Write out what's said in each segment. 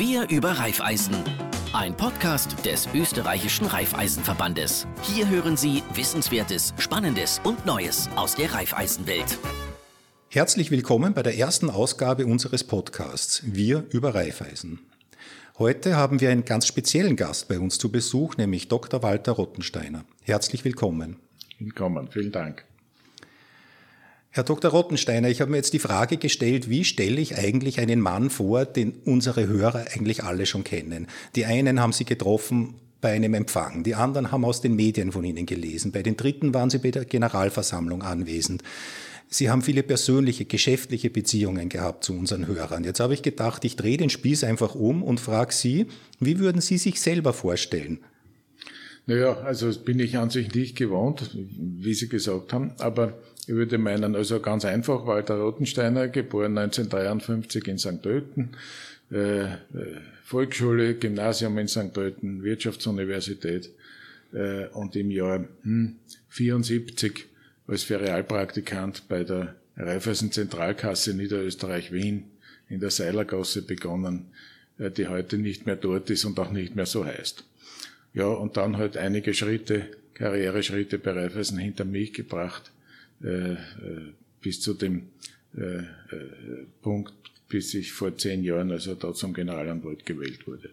Wir über Raiffeisen. Ein Podcast des österreichischen Raiffeisenverbandes. Hier hören Sie Wissenswertes, Spannendes und Neues aus der Raiffeisenwelt. Herzlich willkommen bei der ersten Ausgabe unseres Podcasts Wir über Raiffeisen. Heute haben wir einen ganz speziellen Gast bei uns zu Besuch, nämlich Dr. Walter Rottensteiner. Herzlich willkommen. Willkommen, vielen Dank. Herr Dr. Rottensteiner, ich habe mir jetzt die Frage gestellt, wie stelle ich eigentlich einen Mann vor, den unsere Hörer eigentlich alle schon kennen? Die einen haben Sie getroffen bei einem Empfang, die anderen haben aus den Medien von Ihnen gelesen, bei den dritten waren Sie bei der Generalversammlung anwesend. Sie haben viele persönliche, geschäftliche Beziehungen gehabt zu unseren Hörern. Jetzt habe ich gedacht, ich drehe den Spieß einfach um und frage Sie, wie würden Sie sich selber vorstellen? Naja, also das bin ich an sich nicht gewohnt, wie Sie gesagt haben, aber ich würde meinen, also ganz einfach, Walter Rottensteiner, geboren 1953 in St. Pölten, äh, äh, Volksschule, Gymnasium in St. Pölten, Wirtschaftsuniversität äh, und im Jahr hm, 74 als Ferialpraktikant bei der Raiffeisen Zentralkasse Niederösterreich Wien in der Seilergasse begonnen, die heute nicht mehr dort ist und auch nicht mehr so heißt. Ja, und dann halt einige Schritte, Karriereschritte bei Raiffeisen hinter mich gebracht äh, äh, bis zu dem äh, Punkt, bis ich vor zehn Jahren also da zum Generalanwalt gewählt wurde.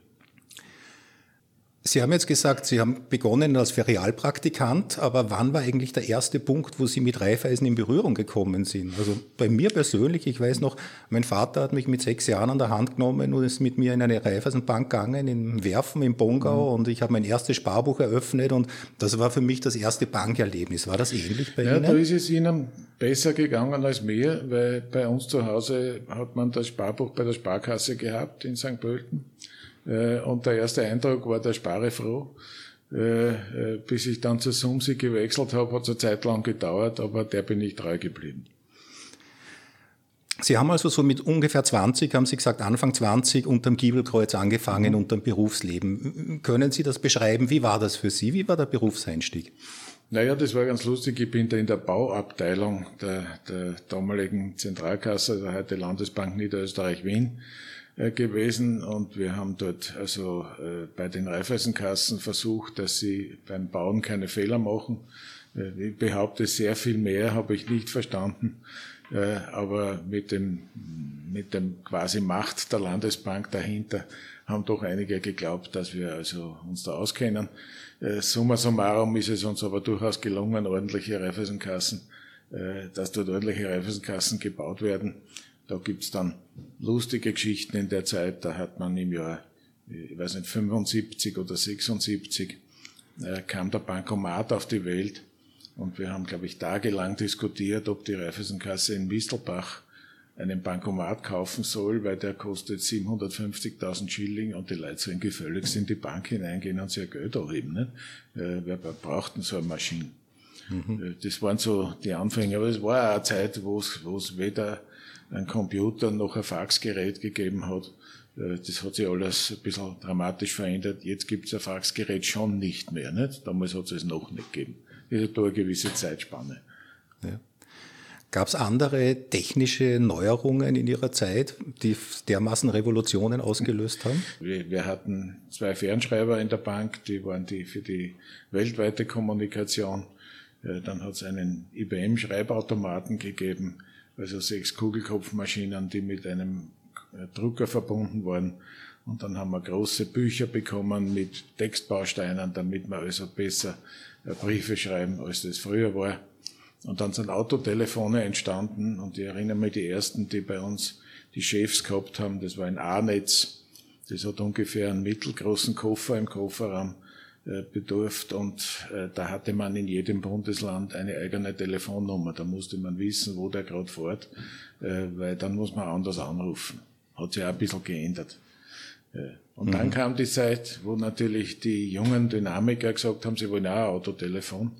Sie haben jetzt gesagt, Sie haben begonnen als Ferialpraktikant, aber wann war eigentlich der erste Punkt, wo Sie mit Reifeisen in Berührung gekommen sind? Also bei mir persönlich, ich weiß noch, mein Vater hat mich mit sechs Jahren an der Hand genommen und ist mit mir in eine Reifeisenbank gegangen, in Werfen, in Bongau mhm. und ich habe mein erstes Sparbuch eröffnet und das war für mich das erste Bankerlebnis. War das ähnlich bei ja, Ihnen? Ja, da ist es Ihnen besser gegangen als mir, weil bei uns zu Hause hat man das Sparbuch bei der Sparkasse gehabt in St. Pölten. Äh, und der erste Eindruck war der Sparefroh. Äh, äh, bis ich dann zur Sumsi gewechselt habe, hat es eine Zeit lang gedauert, aber der bin ich treu geblieben. Sie haben also so mit ungefähr 20, haben Sie gesagt, Anfang 20 unterm Giebelkreuz angefangen, mhm. unterm Berufsleben. Können Sie das beschreiben? Wie war das für Sie? Wie war der Berufseinstieg? Naja, das war ganz lustig. Ich bin da in der Bauabteilung der, der damaligen Zentralkasse, der heute Landesbank Niederösterreich-Wien, äh, gewesen und wir haben dort also äh, bei den Raiffeisenkassen versucht, dass sie beim Bauen keine Fehler machen. Äh, ich behaupte, sehr viel mehr habe ich nicht verstanden, aber mit dem, mit dem quasi Macht der Landesbank dahinter haben doch einige geglaubt, dass wir also uns da auskennen. Summa summarum ist es uns aber durchaus gelungen, ordentliche Raiffeisenkassen, dass dort ordentliche Raiffeisenkassen gebaut werden. Da gibt's dann lustige Geschichten in der Zeit. Da hat man im Jahr, ich weiß nicht, 75 oder 76 äh, kam der Bankomat auf die Welt und wir haben, glaube ich, tagelang diskutiert, ob die Raiffeisenkasse in Mistelbach einen Bankomat kaufen soll, weil der kostet 750.000 Schilling und die Leute sollen gefälligst in die Bank hineingehen und sich Geld erheben. Äh, wer braucht denn so eine Maschine? Mhm. Äh, das waren so die Anfänge, aber es war eine Zeit, wo es weder ein Computer noch ein Faxgerät gegeben hat. Äh, das hat sich alles ein bisschen dramatisch verändert. Jetzt gibt es ein Faxgerät schon nicht mehr. Nicht? Damals hat es es noch nicht gegeben. Das ist da eine gewisse Zeitspanne. Ja. Gab es andere technische Neuerungen in Ihrer Zeit, die dermaßen Revolutionen ausgelöst haben? Wir, wir, hatten zwei Fernschreiber in der Bank, die waren die für die weltweite Kommunikation. Äh, dann hat es einen IBM-Schreibautomaten gegeben also sechs Kugelkopfmaschinen, die mit einem äh, Drucker verbunden waren. Und dann haben wir große Bücher bekommen mit Textbausteinen, damit wir also besser äh, Briefe schreiben, als das früher war. Und dann sind Autotelefone entstanden und ich erinnere mich, die ersten, die bei uns die Chefs gehabt haben, das war ein A-Netz. Das hat ungefähr einen mittelgroßen Koffer im Kofferraum bedurft und äh, da hatte man in jedem Bundesland eine eigene Telefonnummer. Da musste man wissen, wo der gerade fährt, äh, weil dann muss man anders anrufen. Hat sich auch ein bisschen geändert. Und mhm. dann kam die Zeit, wo natürlich die jungen Dynamiker gesagt haben, sie wollen auch ein Autotelefon.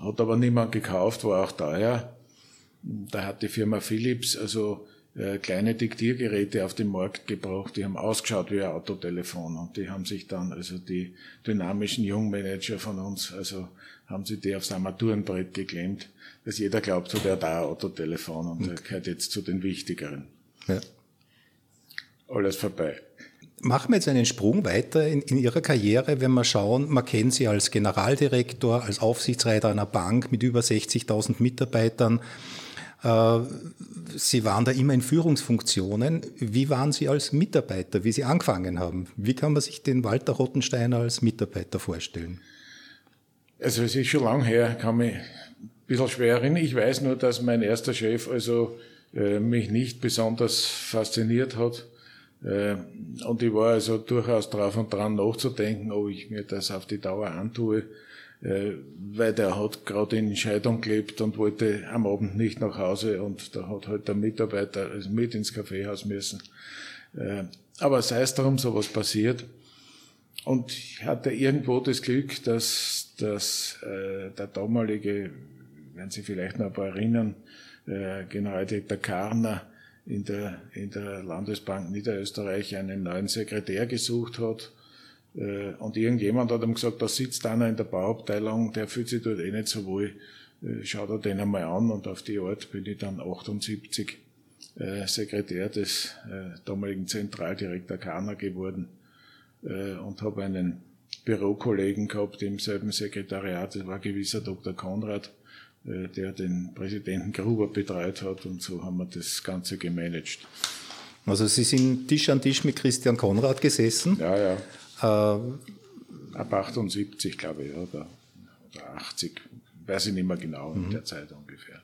Hat aber niemand gekauft, war auch teuer. Da hat die Firma Philips also äh, kleine Diktiergeräte auf den Markt gebracht, die haben ausgeschaut wie ein Autotelefon und die haben sich dann, also die dynamischen Jungmanager von uns, also haben sie die aufs Armaturenbrett geklemmt, dass jeder glaubt, so der hat auch ein Autotelefon und okay. der gehört jetzt zu den wichtigeren. Ja. Alles vorbei. Machen wir jetzt einen Sprung weiter in, in, Ihrer Karriere, wenn wir schauen, man kennt Sie als Generaldirektor, als Aufsichtsreiter einer Bank mit über 60.000 Mitarbeitern. Äh, Sie waren da immer in Führungsfunktionen. Wie waren Sie als Mitarbeiter, wie Sie angefangen haben? Wie kann man sich den Walter Rottensteiner als Mitarbeiter vorstellen? Also es ist schon lang her, kann mich ein bisschen schwer erinnern. Ich weiß nur, dass mein erster Chef also äh, mich nicht besonders fasziniert hat. Äh, und ich war also durchaus drauf und dran nachzudenken, ob ich mir das auf die Dauer antue, weil der hat gerade in Scheidung gelebt und wollte am Abend nicht nach Hause und da hat halt der Mitarbeiter also mit ins Kaffeehaus müssen. Äh, aber sei es darum, sowas passiert. Und ich hatte irgendwo das Glück, dass, dass äh, der damalige, wenn Sie vielleicht noch ein paar erinnern, äh, Generaldirektor Karner in der, in der Landesbank Niederösterreich einen neuen Sekretär gesucht hat. Äh, und irgendjemand hat ihm gesagt, da sitzt einer in der Bauabteilung, der fühlt sich dort eh nicht so wohl. Äh, Schaut er den einmal an und auf die Art bin ich dann 78 äh, Sekretär des damaligen Zentraldirektor Karner geworden und habe einen Bürokollegen gehabt im selben Sekretariat, das war gewisser Dr. Konrad, der den Präsidenten Gruber betreut hat und so haben wir das Ganze gemanagt. Also Sie sind Tisch an Tisch mit Christian Konrad gesessen? Ja, ja. Äh, Ab 78, glaube ich, oder, oder 80, weiß ich nicht mehr genau, in mhm. der Zeit ungefähr.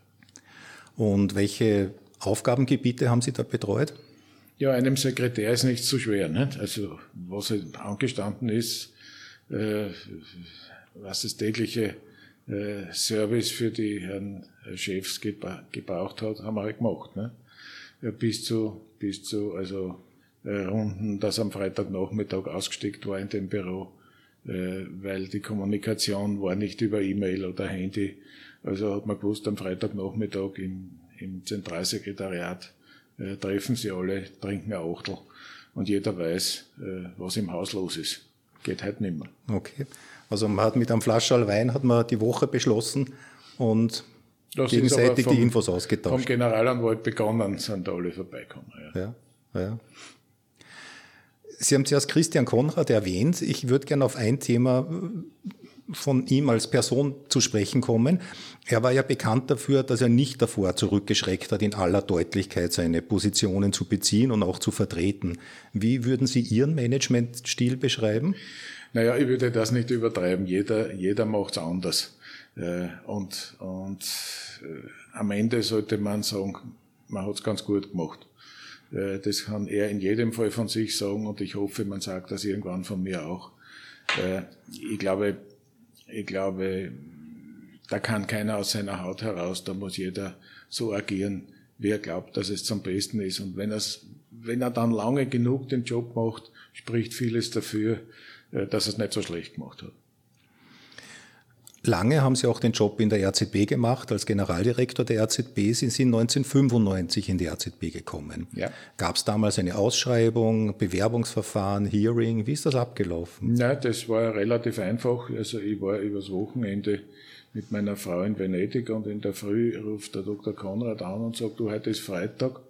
Und welche Aufgabengebiete haben Sie da betreut? Ja, einem Sekretär ist nicht so schwer. Nicht? Also was angestanden ist, äh, was das tägliche äh, Service für die Herren Chefs gebraucht hat, haben wir halt gemacht. Ne? Ja, bis zu, bis zu also äh, Runden, dass am Freitagnachmittag ausgesteckt war in dem Büro, äh, weil die Kommunikation war nicht über E-Mail oder Handy. Also hat man gewusst, am Freitagnachmittag im, im Zentralsekretariat äh, treffen sie alle, trinken ein Achtel und jeder weiß, äh, was im Haus los ist. Geht halt nicht mehr. Okay. Also man hat mit einem Flascherl Wein hat man die Woche beschlossen und das gegenseitig vom, die Infos ausgetauscht. Vom Generalanwalt begonnen sind da alle vorbeikommen. Ja. ja, ja. Sie haben zuerst Christian Konrad erwähnt. Ich würde gerne auf ein Thema von ihm als Person zu sprechen kommen. Er war ja bekannt dafür, dass er nicht davor zurückgeschreckt hat, in aller Deutlichkeit seine Positionen zu beziehen und auch zu vertreten. Wie würden Sie Ihren Managementstil beschreiben? Naja, ich würde das nicht übertreiben. Jeder, jeder macht es anders. Äh, und und äh, am Ende sollte man sagen, man hat es ganz gut gemacht. Äh, das kann er in jedem Fall von sich sagen und ich hoffe, man sagt das irgendwann von mir auch. Ich glaube, ich glaube, da kann keiner aus seiner Haut heraus, da muss jeder so agieren, wie er glaubt, dass es zum Besten ist. Und wenn, wenn er dann lange genug den Job macht, spricht vieles dafür, äh, dass er es nicht so schlecht gemacht hat. Lange haben Sie auch den Job in der RZB gemacht, als Generaldirektor der RZB. Sie sind 1995 in die RZB gekommen. Ja. Gab es damals eine Ausschreibung, Bewerbungsverfahren, Hearing? Wie ist das abgelaufen? Na, das war relativ einfach. Also ich war übers Wochenende mit meiner Frau in Venedig und in der Früh ruft der Dr. Konrad an und sagt, du, heute ist Freitag,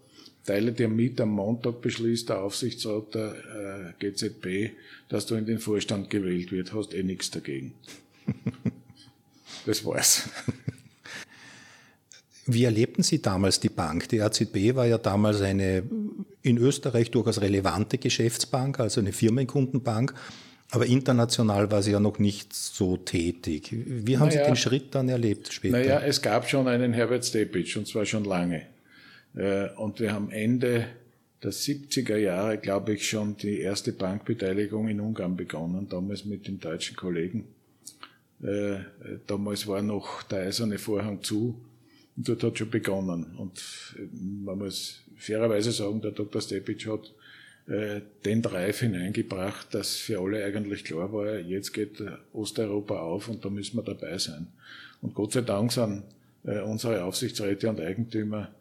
teile dir mit, am Montag beschließt der Aufsichtsrat der äh, GZB, dass du in den Vorstand gewählt wird, hast eh nichts dagegen. Das war's. Wie erlebten Sie damals die Bank? Die RZB war ja damals eine in Österreich durchaus relevante Geschäftsbank, also eine Firmenkundenbank. Aber international war sie ja noch nicht so tätig. Wie haben naja, Sie den Schritt dann erlebt später? Naja, es gab schon einen Herbert Stepic und zwar schon lange. Äh, und wir haben Ende der 70er Jahre, glaube ich, schon die erste Bankbeteiligung in Ungarn begonnen, damals mit den deutschen Kollegen. Äh, damals war noch der eiserne Vorhang zu und dort hat schon begonnen. Und äh, man muss fairerweise sagen, der Dr. Stepic hat äh, den Drive hineingebracht, dass für alle eigentlich klar war, jetzt geht Osteuropa auf und da müssen wir dabei sein. Und Gott sei Dank sind unsere Aufsichtsräte und Eigentümer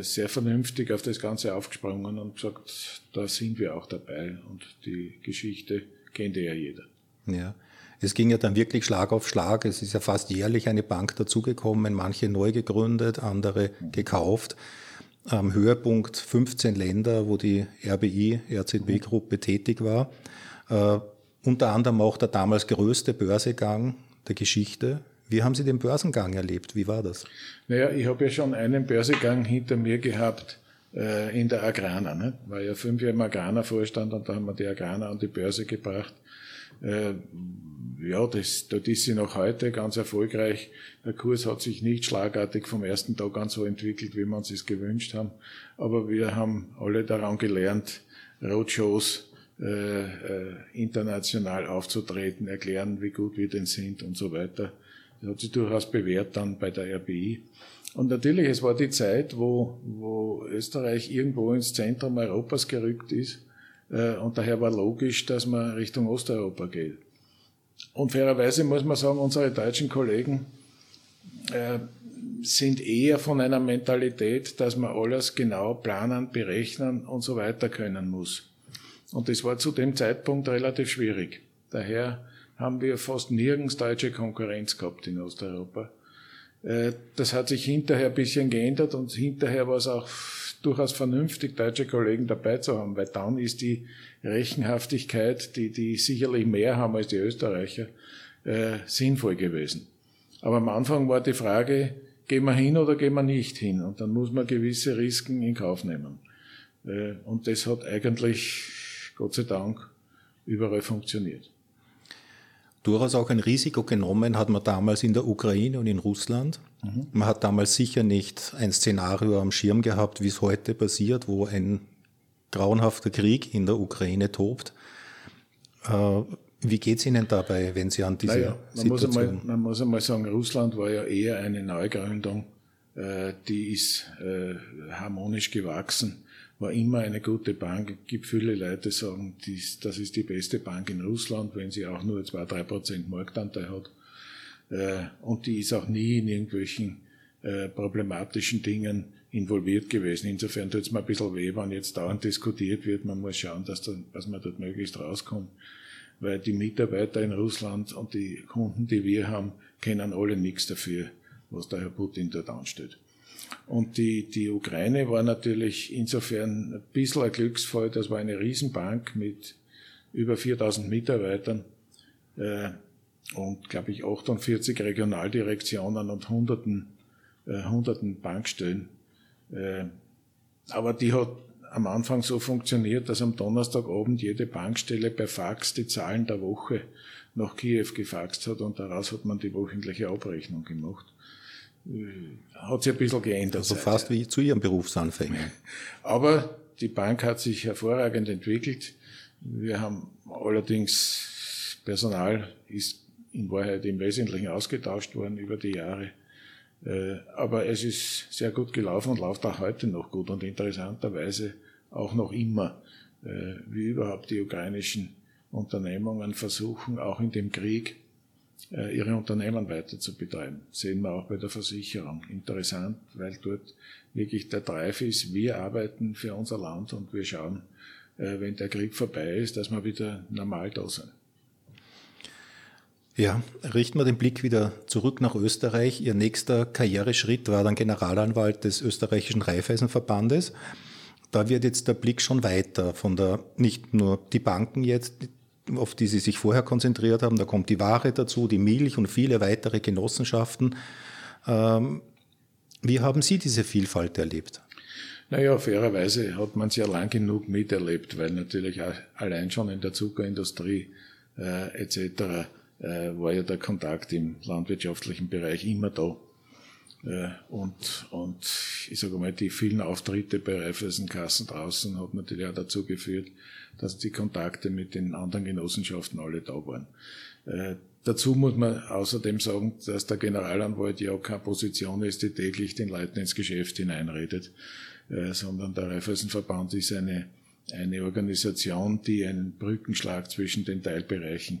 sehr vernünftig auf das Ganze aufgesprungen und gesagt, da sind wir auch dabei und die Geschichte kennt ja jeder. Ja. Es ging ja dann wirklich Schlag auf Schlag. Es ist ja fast jährlich eine Bank dazugekommen, manche neu gegründet, andere gekauft. am Höhepunkt 15 Länder, wo die RBI, RZB-Gruppe tätig war. Äh, unter anderem auch der damals größte Börsegang der Geschichte. Wie haben Sie den Börsengang erlebt? Wie war das? Naja, ich habe ja schon einen Börsegang hinter mir gehabt äh, in der Agrana. Ne? War ja fünf Jahre im Agrana-Vorstand und da haben wir die Agrana an die Börse gebracht. Äh, ja, das, dort ist sie noch heute ganz erfolgreich. Der Kurs hat sich nicht schlagartig vom ersten Tag an so entwickelt, wie wir uns es gewünscht haben. Aber wir haben alle daran gelernt, Roadshows äh, äh, international aufzutreten, erklären, wie gut wir denn sind und so weiter. Das hat sich durchaus bewährt dann bei der RBI. Und natürlich, es war die Zeit, wo, wo Österreich irgendwo ins Zentrum Europas gerückt ist. Äh, und daher war logisch, dass man Richtung Osteuropa geht. Und fairerweise muss man sagen, unsere deutschen Kollegen äh, sind eher von einer Mentalität, dass man alles genau planen, berechnen und so weiter können muss. Und das war zu dem Zeitpunkt relativ schwierig. Daher haben wir fast nirgends deutsche Konkurrenz gehabt in Osteuropa. Äh, das hat sich hinterher ein bisschen geändert und hinterher war es auch durchaus vernünftig, deutsche Kollegen dabei zu haben, weil dann ist die Rechenhaftigkeit, die, die sicherlich mehr haben als die Österreicher, äh, sinnvoll gewesen. Aber am Anfang war die Frage, gehen wir hin oder gehen wir nicht hin? Und dann muss man gewisse Risiken in Kauf nehmen. Äh, und das hat eigentlich, Gott sei Dank, überall funktioniert. Durchaus auch ein Risiko genommen hat man damals in der Ukraine und in Russland. Mhm. Man hat damals sicher nicht ein Szenario am Schirm gehabt, wie es heute passiert, wo ein grauenhafter Krieg in der Ukraine tobt. Äh, wie geht es Ihnen dabei, wenn Sie an diese naja, man Situation... Muss einmal, man muss einmal sagen, Russland war ja eher eine Neugründung, äh, die ist äh, harmonisch gewachsen, war immer eine gute Bank. Es gibt viele Leute, die sagen, das ist die beste Bank in Russland, wenn sie auch nur zwei drei Prozent Marktanteil hat. Und die ist auch nie in irgendwelchen problematischen Dingen involviert gewesen. Insofern tut es mir ein bisschen weh, wenn jetzt dauernd diskutiert wird. Man muss schauen, dass, da, dass man dort möglichst rauskommt. Weil die Mitarbeiter in Russland und die Kunden, die wir haben, kennen alle nichts dafür, was der Herr Putin dort anstellt. Und die, die Ukraine war natürlich insofern ein bisschen ein Glücksfall. Das war eine Riesenbank mit über 4000 Mitarbeitern äh, und, glaube ich, 48 Regionaldirektionen und hunderten, äh, hunderten Bankstellen. Äh, aber die hat am Anfang so funktioniert, dass am Donnerstagabend jede Bankstelle per Fax die Zahlen der Woche nach Kiew gefaxt hat und daraus hat man die wöchentliche Abrechnung gemacht. Äh, hat sich ein bisschen geändert. Also fast wie zu Ihrem Berufsanfängen. Aber die Bank hat sich hervorragend entwickelt. Wir haben allerdings Personal ist in Wahrheit im Wesentlichen ausgetauscht worden über die Jahre. Äh, aber es ist sehr gut gelaufen und läuft auch heute noch gut und interessanterweise auch noch immer, äh, wie überhaupt die ukrainischen Unternehmungen versuchen, auch in dem Krieg ihre Unternehmen weiter zu betreiben. Sehen wir auch bei der Versicherung. Interessant, weil dort wirklich der Drive ist, wir arbeiten für unser Land und wir schauen, wenn der Krieg vorbei ist, dass wir wieder normal da sind. Ja, richten wir den Blick wieder zurück nach Österreich. Ihr nächster Karriereschritt war dann Generalanwalt des österreichischen Raiffeisenverbandes. Da wird jetzt der Blick schon weiter von der, nicht nur die Banken jetzt, auf die Sie sich vorher konzentriert haben, da kommt die Ware dazu, die Milch und viele weitere Genossenschaften. Ähm, wie haben Sie diese Vielfalt erlebt? Naja, fairerweise hat man sie ja lang genug miterlebt, weil natürlich allein schon in der Zuckerindustrie äh, etc äh, war ja der Kontakt im landwirtschaftlichen Bereich immer da. Äh, und, und ich sage mal, die vielen Auftritte bei Raiffeisenkassen draußen hat natürlich auch dazu geführt, dass die Kontakte mit den anderen Genossenschaften alle da waren. Äh, dazu muss man außerdem sagen, dass der Generalanwalt ja keine Position ist, die täglich den Leuten ins Geschäft hineinredet, äh, sondern der Raiffeisenverband ist eine, eine Organisation, die einen Brückenschlag zwischen den Teilbereichen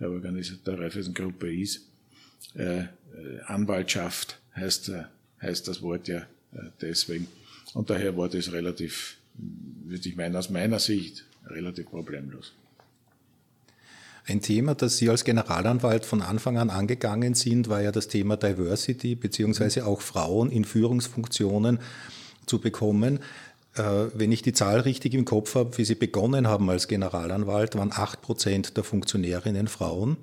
der Organisation der Raiffeisen-Gruppe ist. Anwaltschaft heißt, äh, heißt das Wort ja äh, deswegen. Und daher war das relativ, würde ich meinen, aus meiner Sicht relativ problemlos. Ein Thema, das Sie als Generalanwalt von Anfang an angegangen sind, war ja das Thema Diversity beziehungsweise auch Frauen in Führungsfunktionen. zu bekommen. Äh, wenn ich die Zahl richtig im Kopf habe, wie Sie begonnen haben als Generalanwalt, waren 8 Prozent der Funktionärinnen Frauen.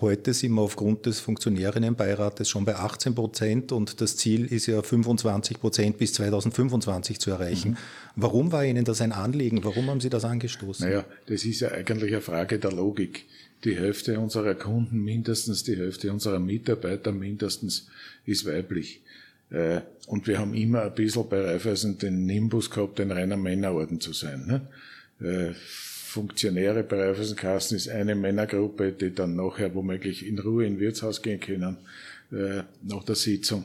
Heute sind wir aufgrund des Funktionärinnenbeirates schon bei 18 Prozent und das Ziel ist ja 25 Prozent bis 2025 zu erreichen. Mhm. Warum war Ihnen das ein Anliegen? Warum haben Sie das angestoßen? Naja, das ist ja eigentlich eine Frage der Logik. Die Hälfte unserer Kunden, mindestens die Hälfte unserer Mitarbeiter, mindestens ist weiblich. Äh, und wir haben immer ein bisschen bei Raiffeisen den Nimbus gehabt, ein reiner Männerorden zu sein. Ne? Funktionäre bei Raiffeisenkassen ist eine Männergruppe, die dann nachher womöglich in Ruhe in Wirtshaus gehen können, äh, nach der Sitzung.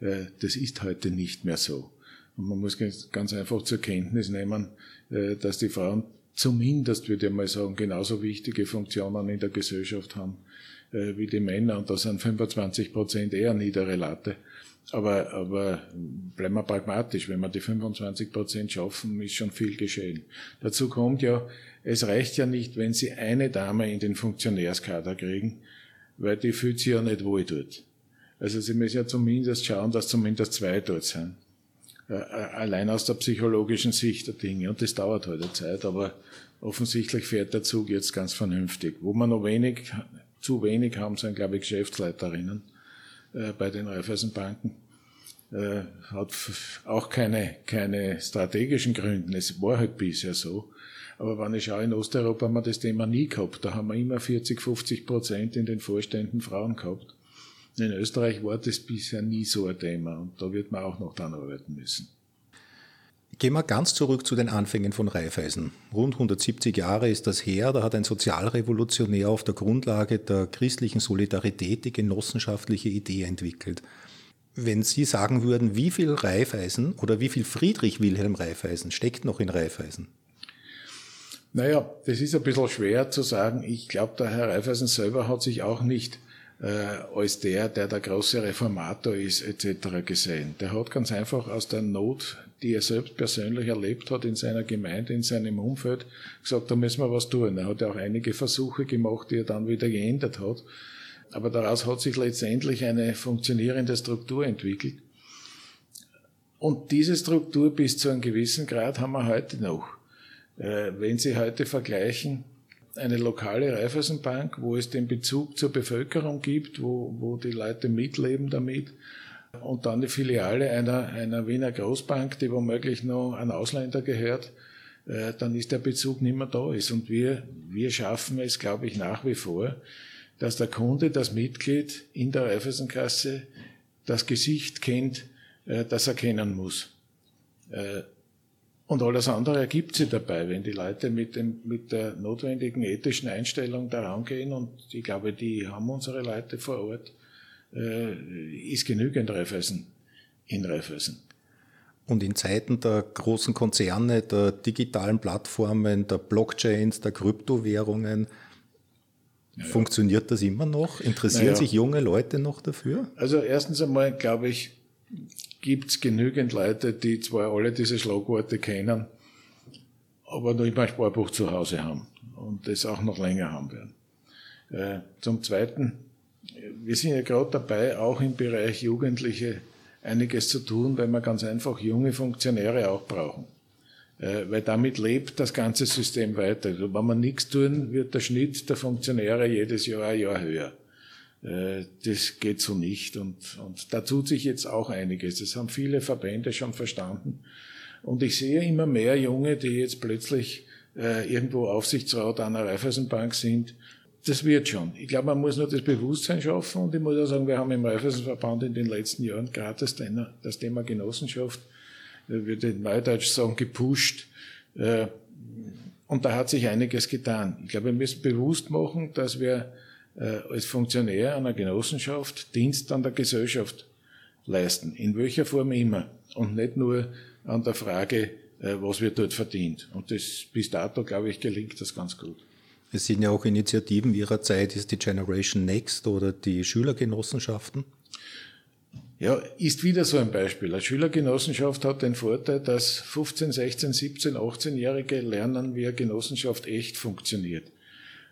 Äh, das ist heute nicht mehr so. Und man muss ganz einfach zur Kenntnis nehmen, äh, dass die Frauen zumindest, würde ich mal sagen, genauso wichtige Funktionen in der Gesellschaft haben äh, wie die Männer. Und da sind 25 Prozent eher niedere Latte. Aber, aber bleiben wir pragmatisch. Wenn wir die 25 Prozent schaffen, ist schon viel geschehen. Dazu kommt ja, es reicht ja nicht, wenn Sie eine Dame in den Funktionärskader kriegen, weil die fühlt sich ja nicht wohl dort. Also Sie müssen ja zumindest schauen, dass zumindest zwei dort sind. Allein aus der psychologischen Sicht der Dinge. Und das dauert heute halt Zeit, aber offensichtlich fährt der Zug jetzt ganz vernünftig. Wo wir noch wenig, zu wenig haben, sind, glaube ich, Geschäftsleiterinnen äh, bei den Raiffeisenbanken. Äh, hat auch keine, keine strategischen Gründe. Es war halt bisher so. Aber wenn ich schaue, in Osteuropa haben wir das Thema nie gehabt. Da haben wir immer 40, 50 Prozent in den Vorständen Frauen gehabt. In Österreich war das bisher nie so ein Thema und da wird man auch noch dran arbeiten müssen. Gehen wir ganz zurück zu den Anfängen von Raiffeisen. Rund 170 Jahre ist das her, da hat ein Sozialrevolutionär auf der Grundlage der christlichen Solidarität die genossenschaftliche Idee entwickelt. Wenn Sie sagen würden, wie viel Raiffeisen oder wie viel Friedrich Wilhelm Raiffeisen steckt noch in Raiffeisen? Naja, das ist ein bisschen schwer zu sagen. Ich glaube, der Herr Raiffeisen selber hat sich auch nicht äh, als der, der der große Reformator ist, etc. gesehen. Der hat ganz einfach aus der Not, die er selbst persönlich erlebt hat in seiner Gemeinde, in seinem Umfeld, gesagt, da müssen wir was tun. Er hat ja auch einige Versuche gemacht, die er dann wieder geändert hat. Aber daraus hat sich letztendlich eine funktionierende Struktur entwickelt. Und diese Struktur bis zu einem gewissen Grad haben wir heute noch. Äh, wenn Sie heute vergleichen, eine lokale Raiffeisenbank, wo es den Bezug zur Bevölkerung gibt, wo, wo die Leute mitleben damit, und dann die Filiale einer, einer Wiener Großbank, die womöglich noch an Ausländer gehört, äh, dann ist der Bezug nicht mehr da ist. Und wir, wir schaffen es, glaube ich, nach wie vor, dass der Kunde, das Mitglied in der Raiffeisenkasse das Gesicht kennt, äh, das er kennen muss. Und alles andere ergibt sich dabei, wenn die Leute mit, dem, mit der notwendigen ethischen Einstellung daran gehen. Und ich glaube, die haben unsere Leute vor Ort, äh, ist genügend Raiffeisen in Raiffeisen. Und in Zeiten der großen Konzerne, der digitalen Plattformen, der Blockchains, der Kryptowährungen, ja, funktioniert das immer noch? Interessieren ja. sich junge Leute noch dafür? Also erstens einmal glaube ich, gibt genügend Leute, die zwar alle diese Schlagworte kennen, aber noch immer ein Sparbuch zu Hause haben und das auch noch länger haben werden. Äh, zum Zweiten, wir sind ja gerade dabei, auch im Bereich Jugendliche einiges zu tun, weil wir ganz einfach junge Funktionäre auch brauchen. Äh, weil damit lebt das ganze System weiter. Also wenn wir nichts tun, wird der Schnitt der Funktionäre jedes Jahr ein Jahr höher. Äh, das geht so nicht. Und, und da tut sich jetzt auch einiges. Das haben viele Verbände schon verstanden. Und ich sehe immer mehr Junge, die jetzt plötzlich äh, irgendwo Aufsichtsrat einer Raiffeisenbank sind. Das wird schon. Ich glaube, man muss nur das Bewusstsein schaffen. Und ich muss auch sagen, wir haben im Raiffeisenverband in den letzten Jahren gerade das Thema, Genossenschaft, äh, würde Neudeutsch sagen, gepusht. Äh, und da hat sich einiges getan. Ich glaube, wir müssen bewusst machen, dass wir als Funktionär einer Genossenschaft Dienst an der Gesellschaft leisten, in welcher Form immer. Und nicht nur an der Frage, äh, was wird dort verdient. Und das bis dato, glaube ich, gelingt das ganz gut. Es sind ja auch Initiativen Ihrer Zeit, ist die Generation Next oder die Schülergenossenschaften. Ja, ist wieder so ein Beispiel. Eine Schülergenossenschaft hat den Vorteil, dass 15, 16, 17, 18-Jährige lernen, wie eine Genossenschaft echt funktioniert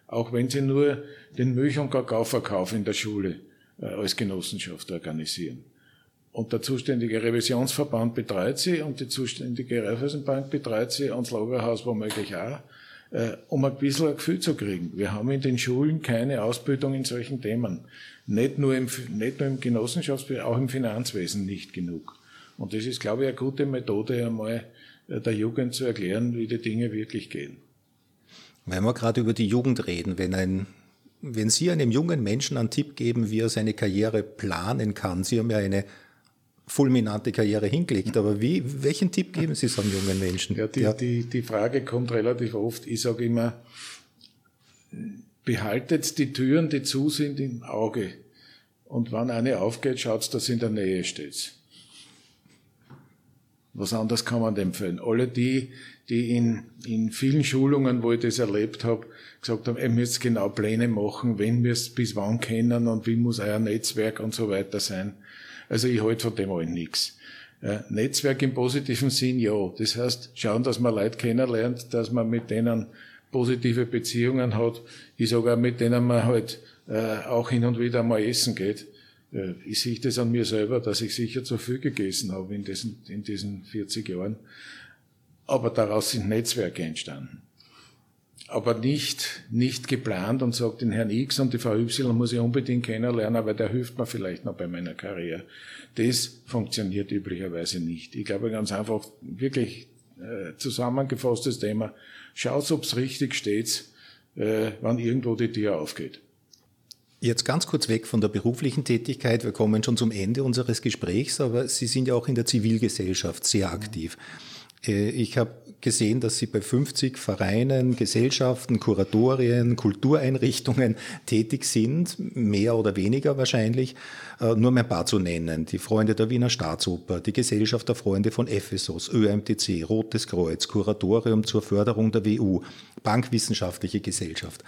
auch wenn sie nur den Milch- und Kakaoverkauf in der Schule äh, als Genossenschaft organisieren. Und der zuständige Revisionsverband betreut sie und die zuständige Raiffeisenbank betreut sie und das Lagerhaus womöglich auch, äh, um ein bisschen ein Gefühl zu kriegen. Wir haben in den Schulen keine Ausbildung in solchen Themen. Nicht nur im, nicht nur im Genossenschaftsbereich, auch im Finanzwesen nicht genug. Und das ist, glaube ich, eine gute Methode, einmal äh, der Jugend zu erklären, wie die Dinge wirklich gehen. Wenn wir gerade über die Jugend reden, wenn ein wenn Sie einem jungen Menschen einen Tipp geben, wie er seine Karriere planen kann, Sie haben ja eine fulminante Karriere hingelegt, aber wie, welchen Tipp geben Sie so einem jungen Menschen? Ja, die, ja. die, die Frage kommt relativ oft. Ich sage immer, behaltet die Türen, die zu sind, im Auge. Und wenn eine aufgeht, schaut, dass sie in der Nähe steht. Was anderes kann man empfehlen. Alle die, die in, in vielen Schulungen, wo ich das erlebt habe, gesagt haben, ihr müsst genau Pläne machen, wenn wir es bis wann kennen und wie muss euer Netzwerk und so weiter sein. Also ich halte von dem allen nichts. Äh, Netzwerk im positiven Sinn, ja. Das heißt, schauen, dass man Leute kennenlernt, dass man mit denen positive Beziehungen hat. Ich sage auch, mit denen man halt äh, auch hin und wieder mal essen geht. Äh, ich sehe das an mir selber, dass ich sicher zu viel gegessen habe in diesen, in diesen 40 Jahren. Aber daraus sind Netzwerke entstanden. Aber nicht, nicht geplant und sagt, den Herrn X und die Frau Y muss ich unbedingt kennenlernen, weil der hilft mir vielleicht noch bei meiner Karriere. Das funktioniert üblicherweise nicht. Ich glaube ganz einfach, wirklich äh, zusammengefasstes Thema, schaut, ob es richtig steht, äh, wann irgendwo die Tür aufgeht. Jetzt ganz kurz weg von der beruflichen Tätigkeit. Wir kommen schon zum Ende unseres Gesprächs, aber Sie sind ja auch in der Zivilgesellschaft sehr aktiv. Äh, ich habe gesehen, dass Sie bei 50 Vereinen, Gesellschaften, Kuratorien, Kultureinrichtungen tätig sind, mehr oder weniger wahrscheinlich. Äh, nur um ein paar zu nennen. Die Freunde der Wiener Staatsoper, die Gesellschaft der Freunde von Ephesus, ÖMTC, Rotes Kreuz, Kuratorium zur Förderung der WU, Bankwissenschaftliche Gesellschaft.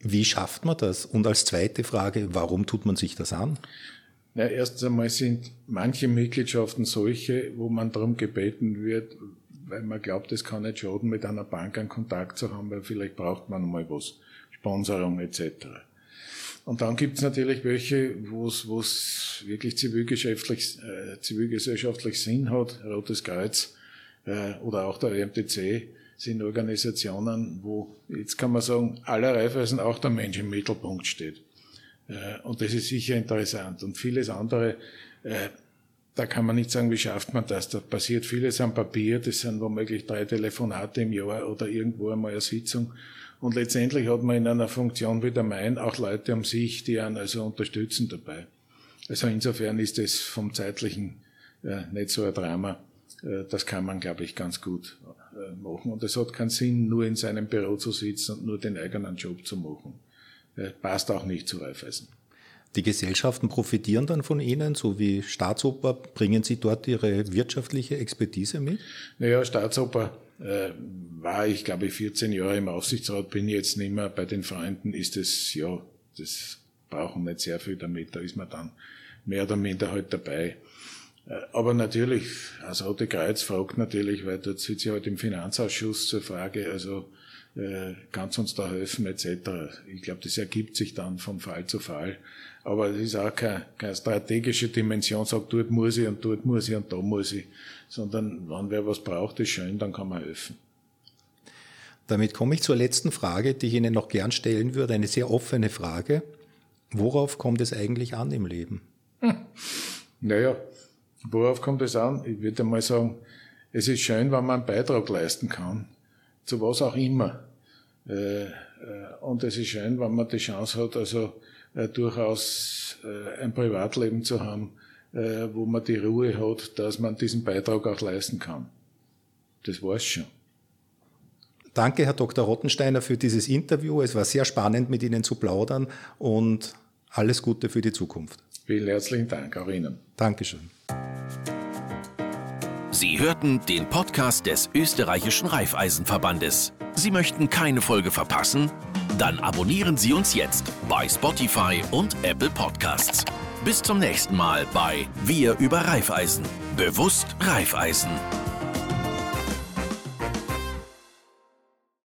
Wie schafft man das? Und als zweite Frage, warum tut man sich das an? Na, erstens einmal sind manche Mitgliedschaften solche, wo man darum gebeten wird, weil man glaubt, es kann nicht schaden, mit einer Bank einen Kontakt zu haben, weil vielleicht braucht man mal was, Sponsorung etc. Und dann gibt's natürlich welche, wo es wirklich zivilgesellschaftlich, äh, zivilgesellschaftlich Sinn hat, Rotes Kreuz äh, oder auch der RMTC, sind Organisationen, wo, jetzt kann man sagen, aller Reifeisen auch der Mensch im Mittelpunkt steht. Äh, und das ist sicher interessant. Und vieles andere, äh, da kann man nicht sagen, wie schafft man das. Da passiert vieles am Papier, das sind womöglich drei Telefonate im Jahr oder irgendwo einmal eine Sitzung. Und letztendlich hat man in einer Funktion wie der Main auch Leute um sich, die einen also unterstützen dabei. Also insofern ist es vom zeitlichen äh, nicht so ein Drama. Das kann man, glaube ich, ganz gut machen. Und es hat keinen Sinn, nur in seinem Büro zu sitzen und nur den eigenen Job zu machen. Äh, passt auch nicht zu Raiffeisen. Die Gesellschaften profitieren dann von Ihnen, so wie Staatsoper. Bringen Sie dort Ihre wirtschaftliche Expertise mit? Naja, Staatsoper äh, war ich, glaube ich, 14 Jahre im Aufsichtsrat, bin jetzt nicht mehr. Bei den Freunden ist es, ja, das brauchen nicht sehr viel damit. Da ist man dann mehr oder minder halt dabei. Äh, aber natürlich, also Rote Kreuz fragt natürlich, weil dort sitzt ja halt im Finanzausschuss zur Frage, also äh, kannst uns da helfen etc. Ich glaube, das ergibt sich dann von Fall zu Fall. Aber es ist auch keine, keine strategische Dimension, sagt, dort muss ich und dort muss ich und da muss ich, sondern wenn wer was braucht, ist schön, dann kann man helfen. Damit komme ich zur letzten Frage, die ich Ihnen noch gern stellen würde, eine sehr offene Frage. Worauf kommt es eigentlich an im Leben? Hm. Naja, worauf kommt es an? Ich würde mal sagen, es ist schön, wenn man einen Beitrag leisten kann, zu was auch immer. Äh, äh, und es ist schön, wenn man die Chance hat, also äh, durchaus ein Privatleben zu haben, wo man die Ruhe hat, dass man diesen Beitrag auch leisten kann. Das war's schon. Danke, Herr Dr. Rottensteiner, für dieses Interview. Es war sehr spannend, mit Ihnen zu plaudern und alles Gute für die Zukunft. Vielen herzlichen Dank auch Ihnen. Dankeschön. Sie hörten den Podcast des österreichischen Raiffeisenverbandes. Sie möchten keine Folge verpassen? Dann abonnieren Sie uns jetzt bei Spotify und Apple Podcasts. Bis zum nächsten Mal bei Wir über Raiffeisen. Bewusst Raiffeisen.